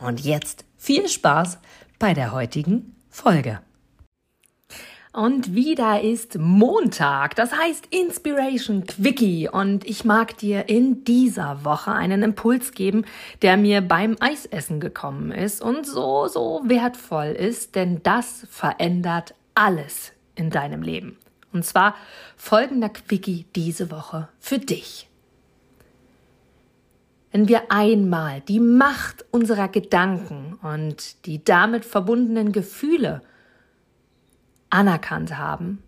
Und jetzt viel Spaß bei der heutigen Folge. Und wieder ist Montag, das heißt Inspiration Quickie. Und ich mag dir in dieser Woche einen Impuls geben, der mir beim Eisessen gekommen ist und so, so wertvoll ist, denn das verändert alles in deinem Leben. Und zwar folgender Quickie diese Woche für dich. Wenn wir einmal die Macht unserer Gedanken und die damit verbundenen Gefühle anerkannt haben,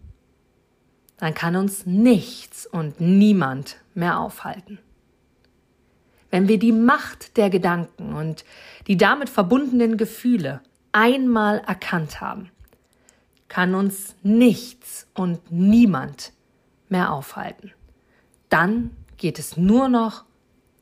dann kann uns nichts und niemand mehr aufhalten. Wenn wir die Macht der Gedanken und die damit verbundenen Gefühle einmal erkannt haben, kann uns nichts und niemand mehr aufhalten. Dann geht es nur noch